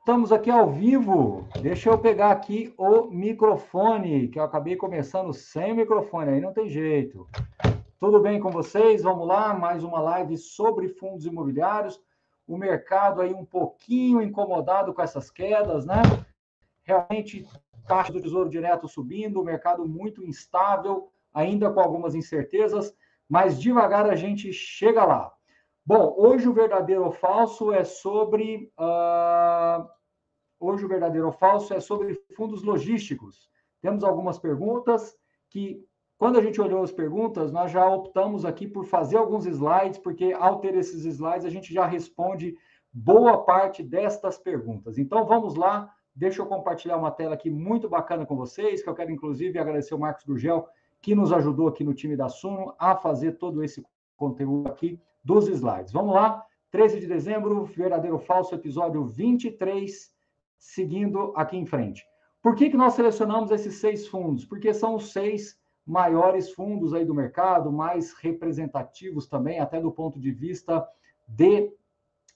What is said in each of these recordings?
Estamos aqui ao vivo. Deixa eu pegar aqui o microfone, que eu acabei começando sem microfone, aí não tem jeito. Tudo bem com vocês? Vamos lá, mais uma live sobre fundos imobiliários. O mercado aí um pouquinho incomodado com essas quedas, né? Realmente, taxa do Tesouro Direto subindo, o mercado muito instável, ainda com algumas incertezas, mas devagar a gente chega lá. Bom, hoje o verdadeiro ou falso é sobre. Uh, hoje o verdadeiro ou falso é sobre fundos logísticos. Temos algumas perguntas que, quando a gente olhou as perguntas, nós já optamos aqui por fazer alguns slides, porque ao ter esses slides a gente já responde boa parte destas perguntas. Então vamos lá, deixa eu compartilhar uma tela aqui muito bacana com vocês, que eu quero inclusive agradecer o Marcos Gurgel, que nos ajudou aqui no time da Suno a fazer todo esse conteúdo aqui dos slides. Vamos lá, 13 de dezembro, verdadeiro ou falso, episódio 23, seguindo aqui em frente. Por que, que nós selecionamos esses seis fundos? Porque são os seis maiores fundos aí do mercado, mais representativos também, até do ponto de vista de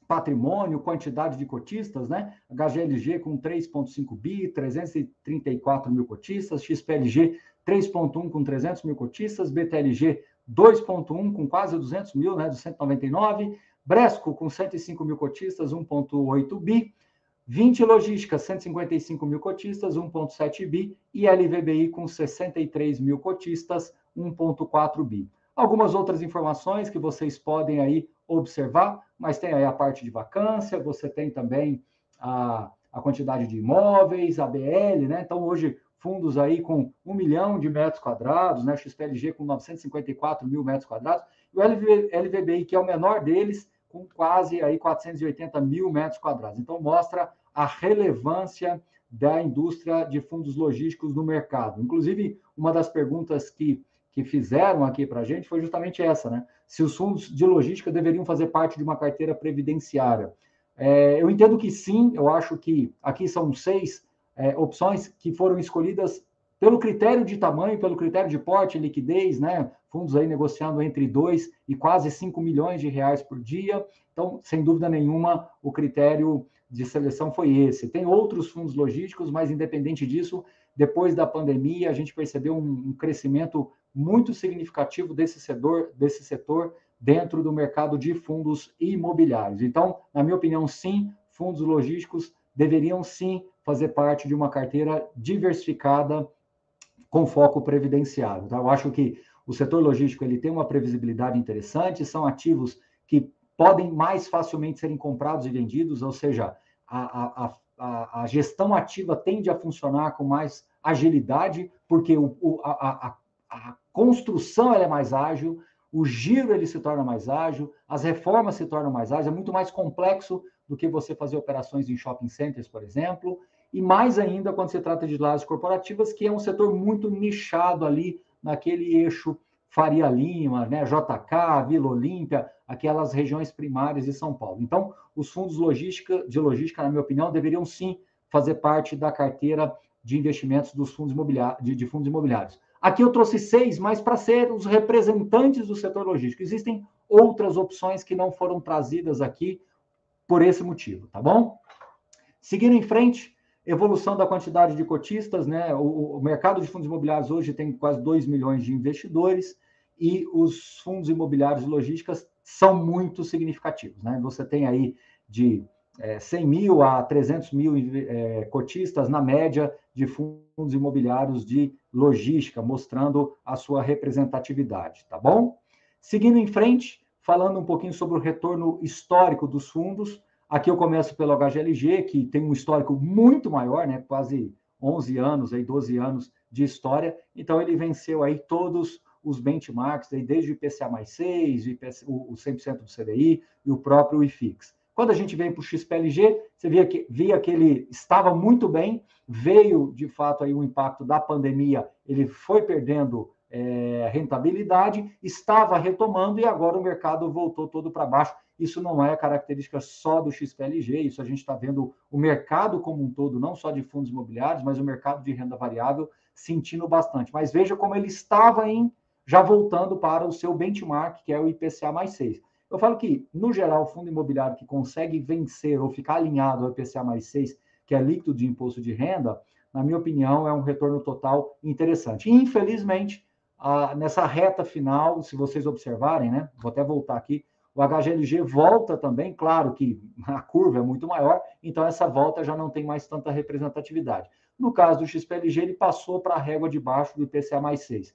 patrimônio, quantidade de cotistas, né? HGLG com 3,5 bi, 334 mil cotistas, XPLG 3,1 com 300 mil cotistas, BTLG 2,1 com quase 200 mil, né, 299, Bresco com 105 mil cotistas, 1,8 bi, 20 Logística, 155 mil cotistas, 1,7 bi, e LVBI com 63 mil cotistas, 1,4 bi. Algumas outras informações que vocês podem aí observar, mas tem aí a parte de vacância, você tem também a, a quantidade de imóveis, a BL, né? Então, hoje, fundos aí com um milhão de metros quadrados, né? XPLG com 954 mil metros quadrados, e o LV, LVBI, que é o menor deles, com quase aí 480 mil metros quadrados. Então, mostra a relevância da indústria de fundos logísticos no mercado. Inclusive, uma das perguntas que, que fizeram aqui para a gente foi justamente essa, né? Se os fundos de logística deveriam fazer parte de uma carteira previdenciária. É, eu entendo que sim, eu acho que aqui são seis é, opções que foram escolhidas pelo critério de tamanho, pelo critério de porte, liquidez, né? Fundos aí negociando entre 2 e quase 5 milhões de reais por dia. Então, sem dúvida nenhuma, o critério de seleção foi esse. Tem outros fundos logísticos, mas independente disso, depois da pandemia, a gente percebeu um, um crescimento muito significativo desse setor, desse setor dentro do mercado de fundos imobiliários. Então, na minha opinião, sim, fundos logísticos deveriam sim fazer parte de uma carteira diversificada com foco previdenciário. Tá? Eu acho que o setor logístico ele tem uma previsibilidade interessante, são ativos que podem mais facilmente serem comprados e vendidos, ou seja, a, a, a, a gestão ativa tende a funcionar com mais agilidade, porque o, o, a, a, construção é mais ágil, o giro ele se torna mais ágil, as reformas se tornam mais ágeis, é muito mais complexo do que você fazer operações em shopping centers, por exemplo, e mais ainda quando se trata de lajes corporativas, que é um setor muito nichado ali naquele eixo Faria Lima, né, JK, Vila Olímpia, aquelas regiões primárias de São Paulo. Então, os fundos logística, de logística, na minha opinião, deveriam sim fazer parte da carteira de investimentos dos fundos imobiliários, de, de fundos imobiliários. Aqui eu trouxe seis, mas para ser os representantes do setor logístico. Existem outras opções que não foram trazidas aqui por esse motivo, tá bom? Seguindo em frente, evolução da quantidade de cotistas, né? O, o, mercado de fundos imobiliários hoje tem quase 2 milhões de investidores e os fundos imobiliários e logísticas são muito significativos, né? Você tem aí de é, 100 mil a 300 mil é, cotistas na média de fundos imobiliários de logística, mostrando a sua representatividade, tá bom? Seguindo em frente, falando um pouquinho sobre o retorno histórico dos fundos, Aqui eu começo pelo HGLG, que tem um histórico muito maior, né? quase 11 anos, aí 12 anos de história. Então, ele venceu aí todos os benchmarks, aí, desde o IPCA mais 6, o 100% do CDI e o próprio IFIX. Quando a gente vem para o XPLG, você via que, via que ele estava muito bem, veio de fato aí o impacto da pandemia, ele foi perdendo é, rentabilidade, estava retomando e agora o mercado voltou todo para baixo. Isso não é característica só do XPLG, isso a gente está vendo o mercado como um todo, não só de fundos imobiliários, mas o mercado de renda variável sentindo bastante. Mas veja como ele estava em já voltando para o seu benchmark, que é o IPCA mais 6. Eu falo que, no geral, o fundo imobiliário que consegue vencer ou ficar alinhado ao IPCA mais 6, que é líquido de imposto de renda, na minha opinião, é um retorno total interessante. Infelizmente, nessa reta final, se vocês observarem, né? Vou até voltar aqui, o HGLG volta também, claro que a curva é muito maior, então essa volta já não tem mais tanta representatividade. No caso do XPLG, ele passou para a régua de baixo do IPCA mais 6.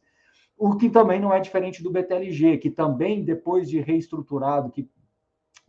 O que também não é diferente do BTLG, que também, depois de reestruturado, que,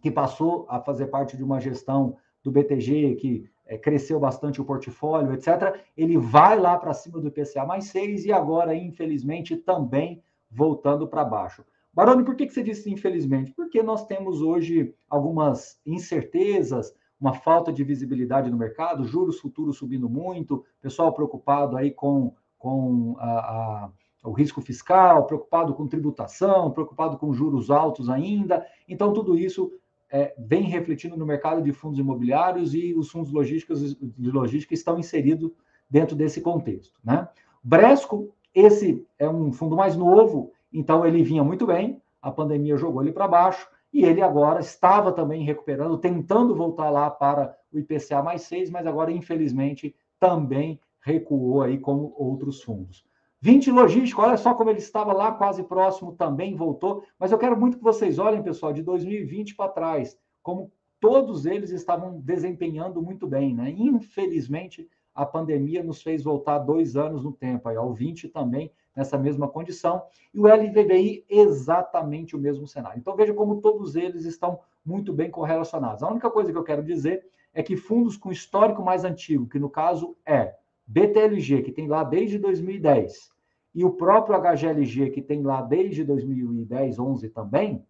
que passou a fazer parte de uma gestão do BTG, que é, cresceu bastante o portfólio, etc., ele vai lá para cima do IPCA mais 6 e agora, infelizmente, também voltando para baixo. Baroni, por que, que você disse infelizmente? Porque nós temos hoje algumas incertezas, uma falta de visibilidade no mercado, juros futuros subindo muito, pessoal preocupado aí com, com a, a o risco fiscal, preocupado com tributação, preocupado com juros altos ainda. Então, tudo isso é, vem refletindo no mercado de fundos imobiliários e os fundos logísticos de logística estão inseridos dentro desse contexto. Né? Bresco, esse é um fundo mais novo, então ele vinha muito bem, a pandemia jogou ele para baixo, e ele agora estava também recuperando, tentando voltar lá para o IPCA mais 6, mas agora, infelizmente, também recuou aí como outros fundos. 20 logístico, olha só como ele estava lá quase próximo, também voltou. Mas eu quero muito que vocês olhem, pessoal, de 2020 para trás, como todos eles estavam desempenhando muito bem, né? Infelizmente, a pandemia nos fez voltar dois anos no tempo, aí, ao 20 também nessa mesma condição, e o LVBI exatamente o mesmo cenário. Então veja como todos eles estão muito bem correlacionados. A única coisa que eu quero dizer é que fundos com histórico mais antigo, que no caso é BTLG, que tem lá desde 2010, e o próprio HGLG, que tem lá desde 2010, 11 também,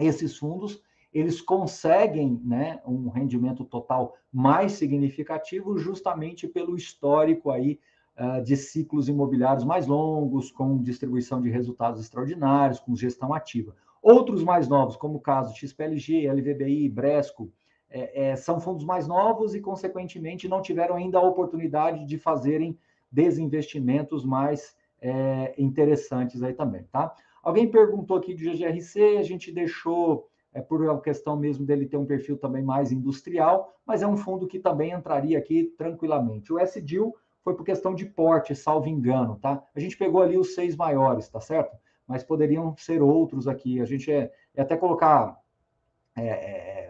esses fundos eles conseguem né, um rendimento total mais significativo justamente pelo histórico aí uh, de ciclos imobiliários mais longos, com distribuição de resultados extraordinários, com gestão ativa. Outros mais novos, como o caso XPLG, LVBI, Bresco, é, é, são fundos mais novos e, consequentemente, não tiveram ainda a oportunidade de fazerem desinvestimentos mais é, interessantes aí também, tá? Alguém perguntou aqui do GGRC, a gente deixou é, por questão mesmo dele ter um perfil também mais industrial, mas é um fundo que também entraria aqui tranquilamente. O SDIL foi por questão de porte, salvo engano, tá? A gente pegou ali os seis maiores, tá certo? Mas poderiam ser outros aqui. A gente é, é até colocar é, é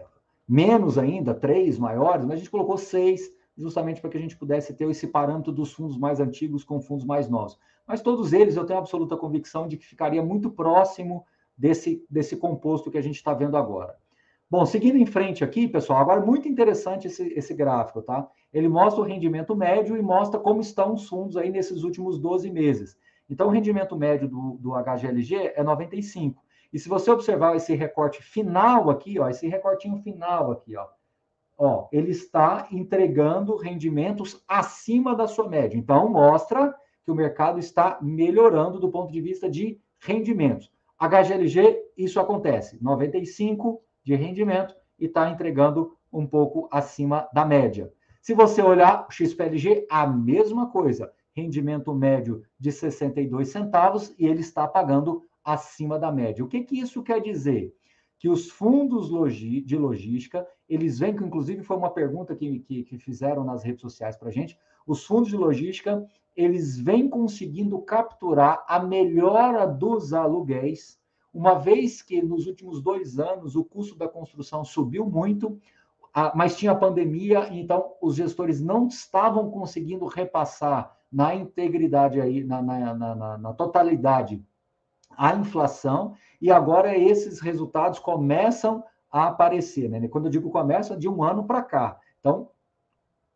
menos ainda, três maiores, mas a gente colocou seis, justamente para que a gente pudesse ter esse parâmetro dos fundos mais antigos com fundos mais novos. Mas todos eles eu tenho absoluta convicção de que ficaria muito próximo desse, desse composto que a gente está vendo agora. Bom, seguindo em frente aqui, pessoal, agora muito interessante esse, esse gráfico, tá? Ele mostra o rendimento médio e mostra como estão os fundos aí nesses últimos 12 meses. Então, o rendimento médio do, do HGLG é 95. E se você observar esse recorte final aqui, ó, esse recortinho final aqui, ó, ó, ele está entregando rendimentos acima da sua média. Então, mostra que o mercado está melhorando do ponto de vista de rendimentos. HGLG, isso acontece, 95 de rendimento e está entregando um pouco acima da média. Se você olhar o XPLG, a mesma coisa, rendimento médio de 62 centavos e ele está pagando acima da média. O que, que isso quer dizer? Que os fundos de logística, eles vêm, que inclusive foi uma pergunta que, que, que fizeram nas redes sociais para a gente, os fundos de logística, eles vêm conseguindo capturar a melhora dos aluguéis, uma vez que nos últimos dois anos o custo da construção subiu muito, mas tinha pandemia, então os gestores não estavam conseguindo repassar na integridade aí, na, na, na, na totalidade a inflação, e agora esses resultados começam a aparecer. Né? Quando eu digo começa, de um ano para cá. Então,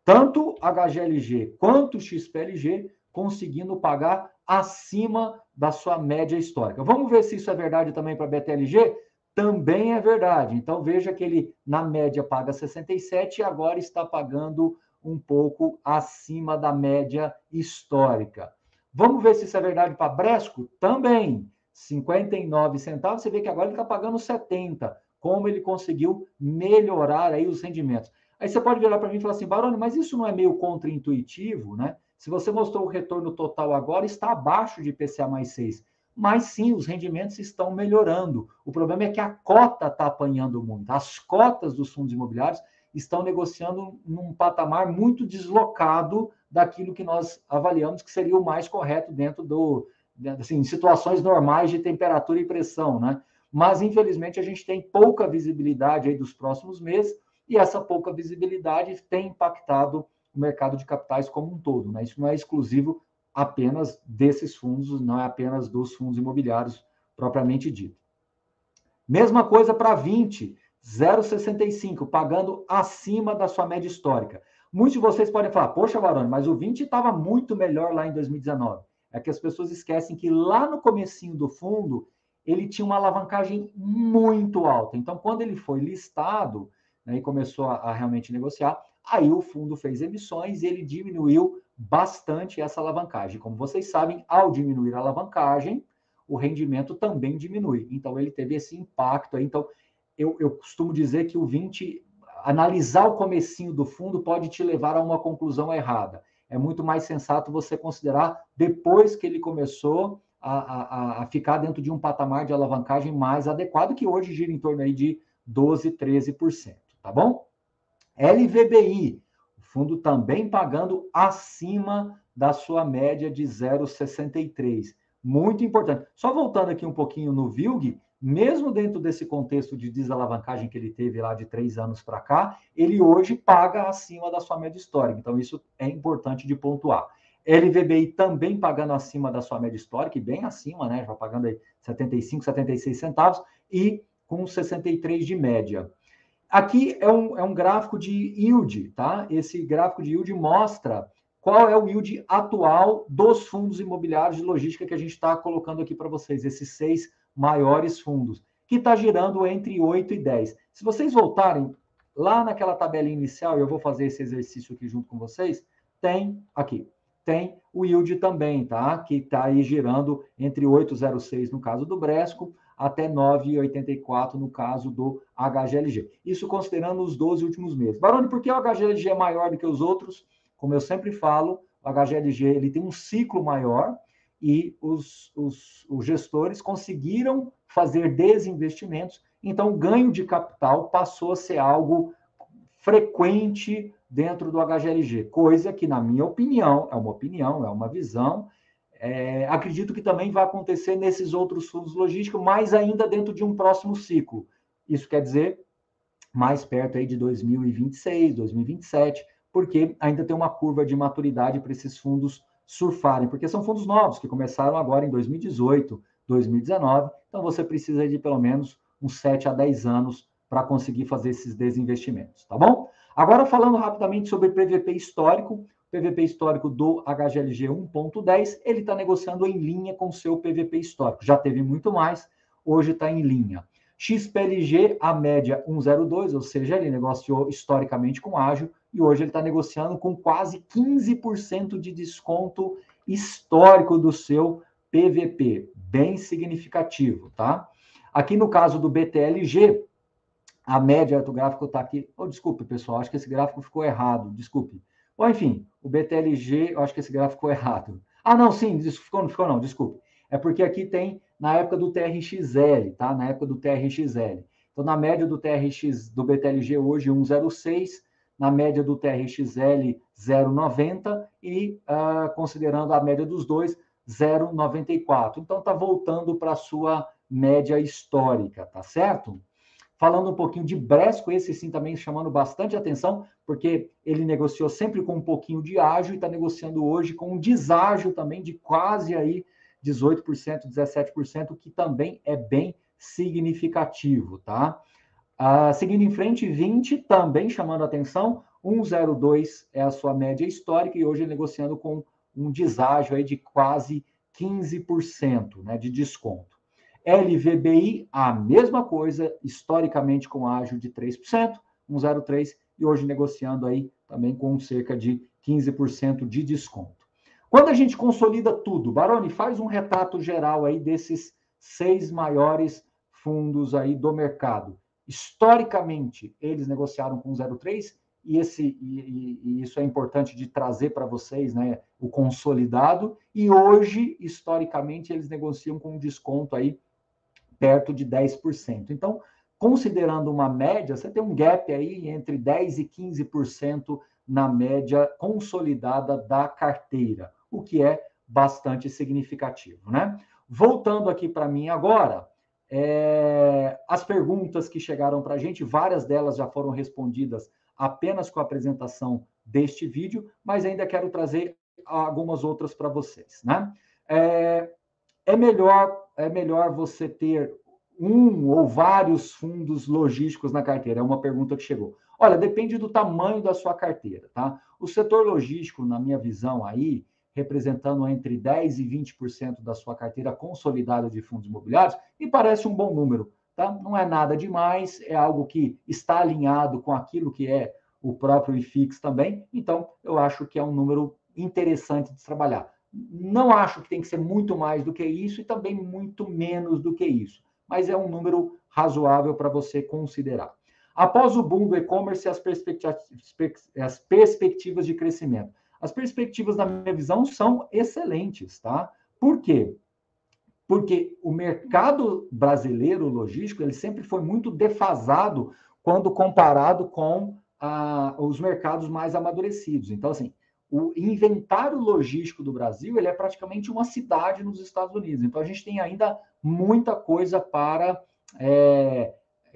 tanto HGLG quanto XPLG conseguindo pagar acima da sua média histórica. Vamos ver se isso é verdade também para BTLG? Também é verdade. Então veja que ele na média paga 67 e agora está pagando um pouco acima da média histórica. Vamos ver se isso é verdade para Bresco? Também. 59 centavos, você vê que agora ele está pagando 70. Como ele conseguiu melhorar aí os rendimentos. Aí você pode virar para mim e falar assim, Baroni, mas isso não é meio contraintuitivo, né? Se você mostrou o retorno total agora, está abaixo de IPCA mais 6. mas sim, os rendimentos estão melhorando. O problema é que a cota está apanhando muito. As cotas dos fundos imobiliários estão negociando num patamar muito deslocado daquilo que nós avaliamos que seria o mais correto dentro do, assim, em situações normais de temperatura e pressão, né? Mas, infelizmente, a gente tem pouca visibilidade aí dos próximos meses e essa pouca visibilidade tem impactado o mercado de capitais como um todo, né? Isso não é exclusivo apenas desses fundos, não é apenas dos fundos imobiliários propriamente dito. Mesma coisa para 20, 0,65, pagando acima da sua média histórica. Muitos de vocês podem falar, poxa, Varone, mas o 20 estava muito melhor lá em 2019. É que as pessoas esquecem que lá no comecinho do fundo, ele tinha uma alavancagem muito alta. Então, quando ele foi listado né, e começou a, a realmente negociar, aí o fundo fez emissões e ele diminuiu bastante essa alavancagem. Como vocês sabem, ao diminuir a alavancagem, o rendimento também diminui. Então, ele teve esse impacto aí. Então, eu, eu costumo dizer que o 20, analisar o comecinho do fundo pode te levar a uma conclusão errada. É muito mais sensato você considerar depois que ele começou a, a, a ficar dentro de um patamar de alavancagem mais adequado, que hoje gira em torno aí de 12, 13%, tá bom? LVBI, fundo também pagando acima da sua média de 0,63. Muito importante. Só voltando aqui um pouquinho no VILG, mesmo dentro desse contexto de desalavancagem que ele teve lá de três anos para cá, ele hoje paga acima da sua média histórica. Então, isso é importante de pontuar. LVBI também pagando acima da sua média histórica, e bem acima, né? Já pagando aí 75, 76 centavos, e com 63 de média. Aqui é um, é um gráfico de yield, tá? Esse gráfico de yield mostra qual é o yield atual dos fundos imobiliários de logística que a gente está colocando aqui para vocês, esses seis maiores fundos, que está girando entre 8 e 10. Se vocês voltarem lá naquela tabela inicial, eu vou fazer esse exercício aqui junto com vocês, tem aqui, tem o yield também, tá? Que está aí girando entre 8,06 no caso do Bresco, até 9,84 no caso do HGLG. Isso considerando os 12 últimos meses. Baroni, por que o HGLG é maior do que os outros? Como eu sempre falo, o HGLG ele tem um ciclo maior e os, os, os gestores conseguiram fazer desinvestimentos, então o ganho de capital passou a ser algo frequente dentro do HGLG, coisa que, na minha opinião, é uma opinião, é uma visão, é, acredito que também vai acontecer nesses outros fundos logísticos, mas ainda dentro de um próximo ciclo. Isso quer dizer mais perto aí de 2026, 2027, porque ainda tem uma curva de maturidade para esses fundos surfarem, porque são fundos novos que começaram agora em 2018, 2019. Então você precisa de pelo menos uns 7 a 10 anos para conseguir fazer esses desinvestimentos, tá bom? Agora falando rapidamente sobre PVP histórico, PVP histórico do HGLG 1.10, ele está negociando em linha com seu PVP histórico. Já teve muito mais, hoje está em linha. XPLG, a média 1,02, ou seja, ele negociou historicamente com ágil e hoje ele está negociando com quase 15% de desconto histórico do seu PVP, bem significativo, tá? Aqui no caso do BTLG, a média do gráfico está aqui. Oh, desculpe, pessoal, acho que esse gráfico ficou errado, desculpe. Ou enfim, o BTLG, eu acho que esse gráfico ficou errado. Ah, não, sim, ficou, não ficou, não, desculpe. É porque aqui tem na época do TRXL, tá? Na época do TRXL. Então, na média do TRX do BTLG hoje 106, na média do TRXL 0,90 e uh, considerando a média dos dois 0,94. Então, está voltando para a sua média histórica, tá certo? Falando um pouquinho de Bresco, esse sim também chamando bastante atenção, porque ele negociou sempre com um pouquinho de ágio e está negociando hoje com um deságio também de quase aí 18%, 17%, que também é bem significativo, tá? Ah, seguindo em frente, 20 também chamando atenção, 1,02 é a sua média histórica e hoje negociando com um deságio aí de quase 15% né, de desconto. LVBI, a mesma coisa, historicamente com ágio de 3%, 1,03%, e hoje negociando aí também com cerca de 15% de desconto. Quando a gente consolida tudo, Baroni, faz um retrato geral aí desses seis maiores fundos aí do mercado. Historicamente, eles negociaram com 0,3 e, esse, e, e isso é importante de trazer para vocês, né, o consolidado, e hoje, historicamente, eles negociam com um desconto aí perto de 10%. Então, considerando uma média, você tem um gap aí entre 10% e 15% na média consolidada da carteira, o que é bastante significativo, né? Voltando aqui para mim agora, é, as perguntas que chegaram para a gente, várias delas já foram respondidas apenas com a apresentação deste vídeo, mas ainda quero trazer algumas outras para vocês, né? É, é melhor é melhor você ter um ou vários fundos logísticos na carteira? É uma pergunta que chegou. Olha, depende do tamanho da sua carteira, tá? O setor logístico, na minha visão aí, representando entre 10% e 20% da sua carteira consolidada de fundos imobiliários, me parece um bom número, tá? Não é nada demais, é algo que está alinhado com aquilo que é o próprio IFIX também, então eu acho que é um número interessante de trabalhar. Não acho que tem que ser muito mais do que isso e também muito menos do que isso mas é um número razoável para você considerar. Após o boom do e-commerce, as, as perspectivas de crescimento. As perspectivas, na minha visão, são excelentes, tá? Por quê? Porque o mercado brasileiro logístico ele sempre foi muito defasado quando comparado com os mercados mais amadurecidos. Então, assim, o inventário logístico do Brasil ele é praticamente uma cidade nos Estados Unidos. Então a gente tem ainda muita coisa para é,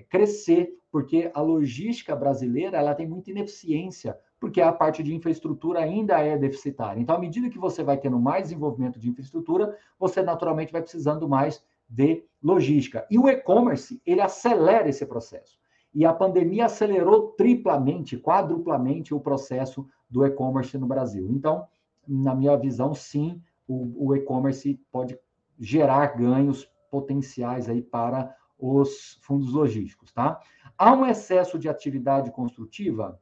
crescer, porque a logística brasileira ela tem muita ineficiência, porque a parte de infraestrutura ainda é deficitária. Então, à medida que você vai tendo mais desenvolvimento de infraestrutura, você naturalmente vai precisando mais de logística. E o e-commerce ele acelera esse processo. E a pandemia acelerou triplamente, quadruplamente o processo do e-commerce no Brasil. Então, na minha visão, sim, o, o e-commerce pode gerar ganhos potenciais aí para os fundos logísticos, tá? Há um excesso de atividade construtiva?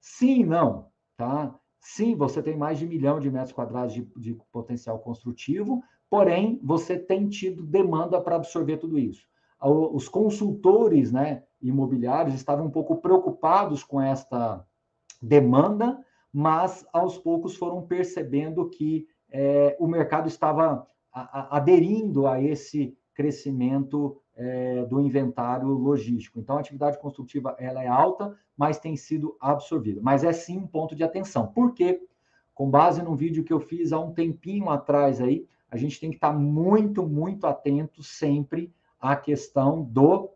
Sim e não, tá? Sim, você tem mais de um milhão de metros quadrados de, de potencial construtivo, porém, você tem tido demanda para absorver tudo isso. Os consultores né, imobiliários estavam um pouco preocupados com esta demanda, mas aos poucos foram percebendo que é, o mercado estava aderindo a esse crescimento é, do inventário logístico. Então, a atividade construtiva ela é alta, mas tem sido absorvida. Mas é sim um ponto de atenção. Por quê? Com base num vídeo que eu fiz há um tempinho atrás aí, a gente tem que estar muito, muito atento sempre à questão do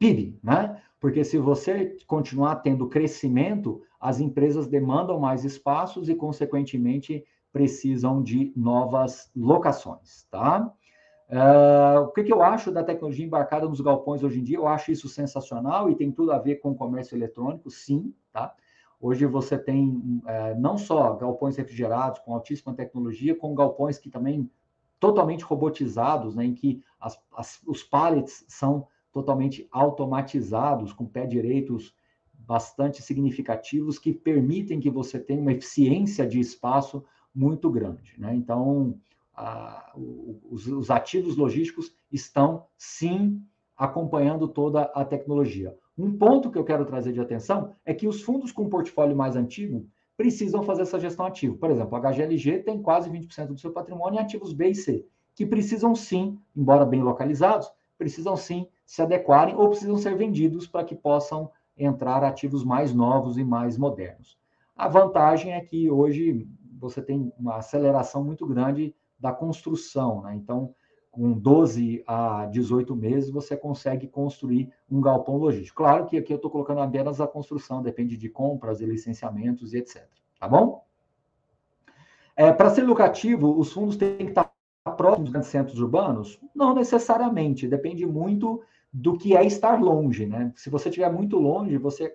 PIB, né? Porque se você continuar tendo crescimento, as empresas demandam mais espaços e, consequentemente, precisam de novas locações, tá? Uh, o que, que, eu acho da tecnologia embarcada nos galpões hoje em dia? Eu acho isso sensacional e tem tudo a ver com o comércio eletrônico, sim, tá? Hoje você tem é, não só galpões refrigerados com altíssima tecnologia, com galpões que também totalmente robotizados, né, em que as, as, os pallets são totalmente automatizados, com pé direitos bastante significativos, que permitem que você tenha uma eficiência de espaço muito grande. Né? Então, os, os ativos logísticos estão, sim, acompanhando toda a tecnologia. Um ponto que eu quero trazer de atenção é que os fundos com portfólio mais antigo precisam fazer essa gestão ativa. Por exemplo, a HGLG tem quase 20% do seu patrimônio em ativos B e C, que precisam sim, embora bem localizados, precisam sim se adequarem ou precisam ser vendidos para que possam entrar ativos mais novos e mais modernos. A vantagem é que hoje você tem uma aceleração muito grande da construção, né? Então, com 12 a 18 meses, você consegue construir um galpão logístico. Claro que aqui eu estou colocando apenas a construção, depende de compras e licenciamentos e etc. Tá bom? É, Para ser lucrativo, os fundos têm que estar próximos dos centros urbanos? Não necessariamente, depende muito do que é estar longe, né? Se você estiver muito longe, você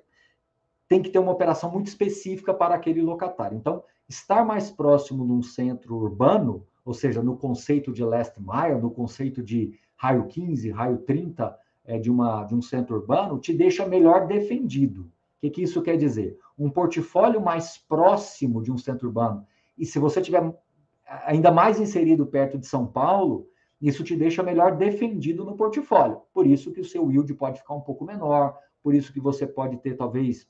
tem que ter uma operação muito específica para aquele locatário. Então, estar mais próximo de um centro urbano, ou seja, no conceito de last mile, no conceito de raio 15, raio 30 é, de, uma, de um centro urbano, te deixa melhor defendido. O que, que isso quer dizer? Um portfólio mais próximo de um centro urbano, e se você tiver ainda mais inserido perto de São Paulo, isso te deixa melhor defendido no portfólio. Por isso que o seu yield pode ficar um pouco menor, por isso que você pode ter talvez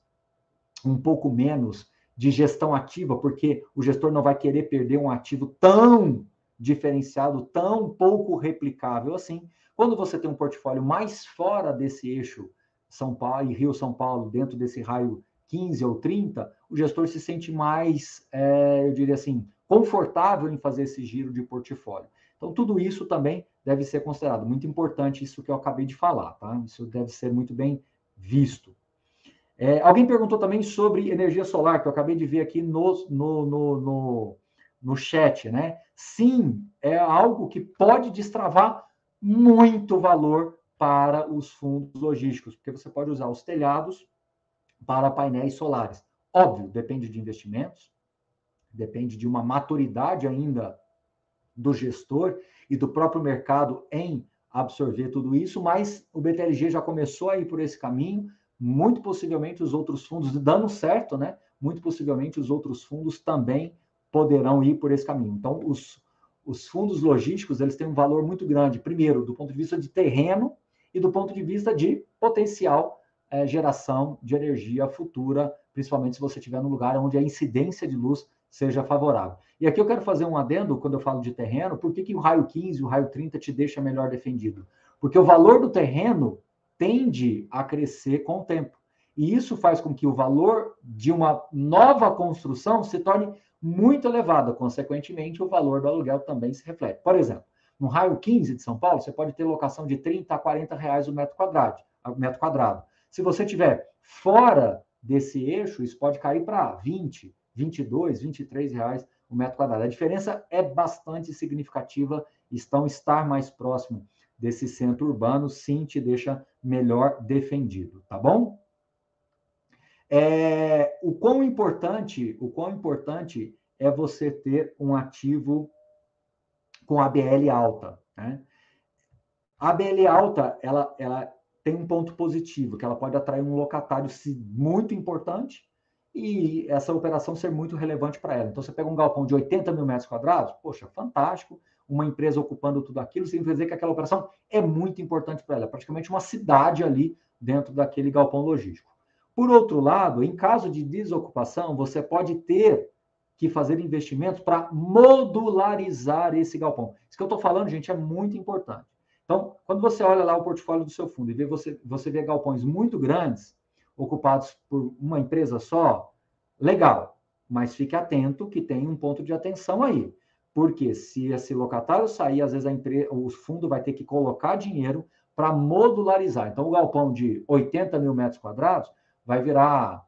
um pouco menos de gestão ativa, porque o gestor não vai querer perder um ativo tão diferenciado, tão pouco replicável assim. Quando você tem um portfólio mais fora desse eixo São Paulo e Rio São Paulo, dentro desse raio 15 ou 30, o gestor se sente mais, é, eu diria assim, confortável em fazer esse giro de portfólio. Então, tudo isso também deve ser considerado. Muito importante isso que eu acabei de falar, tá? Isso deve ser muito bem visto. É, alguém perguntou também sobre energia solar, que eu acabei de ver aqui no, no, no, no, no chat, né? Sim, é algo que pode destravar muito valor para os fundos logísticos, porque você pode usar os telhados para painéis solares. Óbvio, depende de investimentos, depende de uma maturidade ainda do gestor e do próprio mercado em absorver tudo isso, mas o BTLG já começou a ir por esse caminho, muito possivelmente os outros fundos, dando certo, né? Muito possivelmente os outros fundos também poderão ir por esse caminho. Então, os, os fundos logísticos, eles têm um valor muito grande, primeiro, do ponto de vista de terreno e do ponto de vista de potencial é, geração de energia futura, principalmente se você estiver num lugar onde a incidência de luz seja favorável. E aqui eu quero fazer um adendo, quando eu falo de terreno, por que, que o raio 15 o raio 30 te deixa melhor defendido? Porque o valor do terreno tende a crescer com o tempo. E isso faz com que o valor de uma nova construção se torne muito elevado. Consequentemente, o valor do aluguel também se reflete. Por exemplo, no raio 15 de São Paulo, você pode ter locação de 30 a 40 reais o metro quadrado. Metro quadrado. Se você tiver fora desse eixo, isso pode cair para 20, 22, 23 reais o metro quadrado. A diferença é bastante significativa. Estão estar mais próximo desse centro urbano, sim, te deixa melhor defendido, tá bom? É, o quão importante, o quão importante é você ter um ativo com ABL alta, né? A ABL alta, ela, ela tem um ponto positivo, que ela pode atrair um locatário muito importante e essa operação ser muito relevante para ela. Então, você pega um galpão de 80 mil metros quadrados, poxa, fantástico, uma empresa ocupando tudo aquilo, significa dizer que aquela operação é muito importante para ela, é praticamente uma cidade ali dentro daquele galpão logístico. Por outro lado, em caso de desocupação, você pode ter que fazer investimentos para modularizar esse galpão. Isso que eu estou falando, gente, é muito importante. Então, quando você olha lá o portfólio do seu fundo e vê você, você vê galpões muito grandes, ocupados por uma empresa só, legal, mas fique atento que tem um ponto de atenção aí. Porque se esse locatário sair, às vezes a empresa, o fundo vai ter que colocar dinheiro para modularizar. Então, o galpão de 80 mil metros quadrados vai virar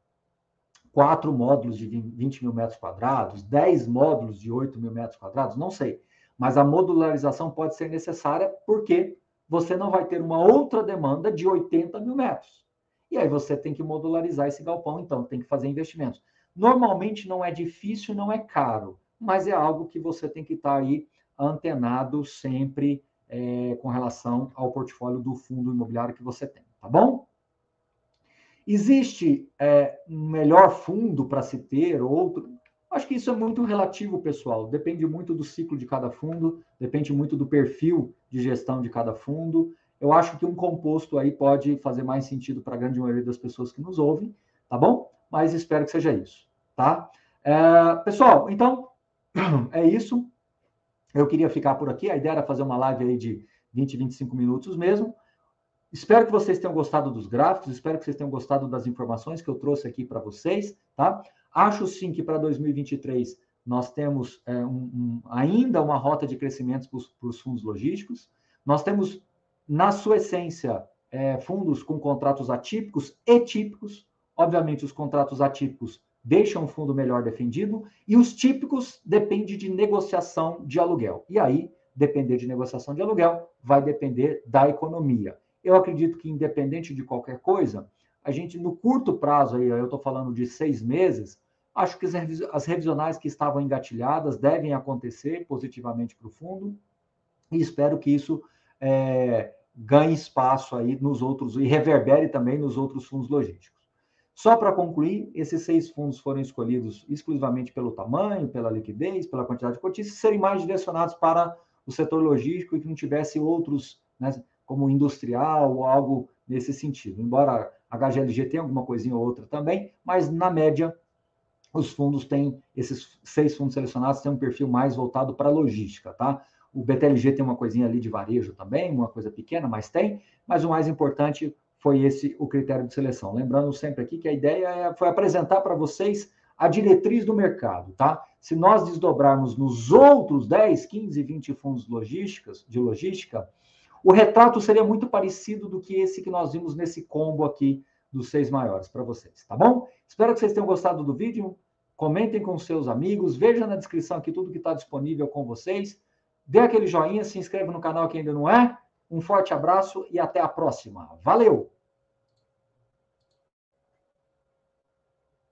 quatro módulos de 20 mil metros quadrados, 10 módulos de 8 mil metros quadrados, não sei. Mas a modularização pode ser necessária porque você não vai ter uma outra demanda de 80 mil metros. E aí você tem que modularizar esse galpão, então tem que fazer investimentos. Normalmente não é difícil, não é caro mas é algo que você tem que estar aí antenado sempre é, com relação ao portfólio do fundo imobiliário que você tem, tá bom? Existe é, um melhor fundo para se ter, outro? Acho que isso é muito relativo, pessoal. Depende muito do ciclo de cada fundo, depende muito do perfil de gestão de cada fundo. Eu acho que um composto aí pode fazer mais sentido para a grande maioria das pessoas que nos ouvem, tá bom? Mas espero que seja isso, tá? É, pessoal, então é isso. Eu queria ficar por aqui. A ideia era fazer uma live aí de 20, 25 minutos mesmo. Espero que vocês tenham gostado dos gráficos, espero que vocês tenham gostado das informações que eu trouxe aqui para vocês, tá? Acho sim que para 2023 nós temos é, um, um, ainda uma rota de crescimento para os fundos logísticos. Nós temos, na sua essência, é, fundos com contratos atípicos e típicos. Obviamente, os contratos atípicos deixam o fundo melhor defendido, e os típicos depende de negociação de aluguel. E aí, depender de negociação de aluguel, vai depender da economia. Eu acredito que, independente de qualquer coisa, a gente, no curto prazo, aí, eu estou falando de seis meses, acho que as revisionais que estavam engatilhadas devem acontecer positivamente para o fundo, e espero que isso é, ganhe espaço aí nos outros, e reverbere também nos outros fundos logísticos. Só para concluir, esses seis fundos foram escolhidos exclusivamente pelo tamanho, pela liquidez, pela quantidade de cotistas, serem mais direcionados para o setor logístico e que não tivesse outros, né, como industrial ou algo nesse sentido. Embora a HGLG tenha alguma coisinha ou outra também, mas na média os fundos têm, esses seis fundos selecionados têm um perfil mais voltado para logística, tá? O BTLG tem uma coisinha ali de varejo também, uma coisa pequena, mas tem, mas o mais importante foi esse o critério de seleção. Lembrando sempre aqui que a ideia é, foi apresentar para vocês a diretriz do mercado, tá? Se nós desdobrarmos nos outros 10, 15, 20 fundos logísticas, de logística, o retrato seria muito parecido do que esse que nós vimos nesse combo aqui dos seis maiores para vocês, tá bom? Espero que vocês tenham gostado do vídeo. Comentem com seus amigos, veja na descrição aqui tudo que está disponível com vocês. Dê aquele joinha, se inscreva no canal que ainda não é. Um forte abraço e até a próxima. Valeu!